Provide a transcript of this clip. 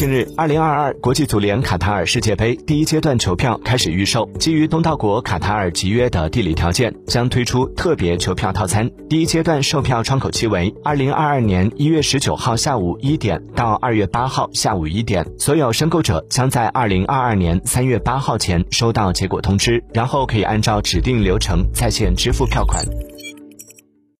近日二零二二国际足联卡塔尔世界杯第一阶段球票开始预售基于东道国卡塔尔集约的地理条件将推出特别球票套餐。第一阶段售票窗口期为二零二二年一月十九号下午一点到二月八号下午一点所有申购者将在二零二二年三月八号前收到结果通知然后可以按照指定流程在线支付票款。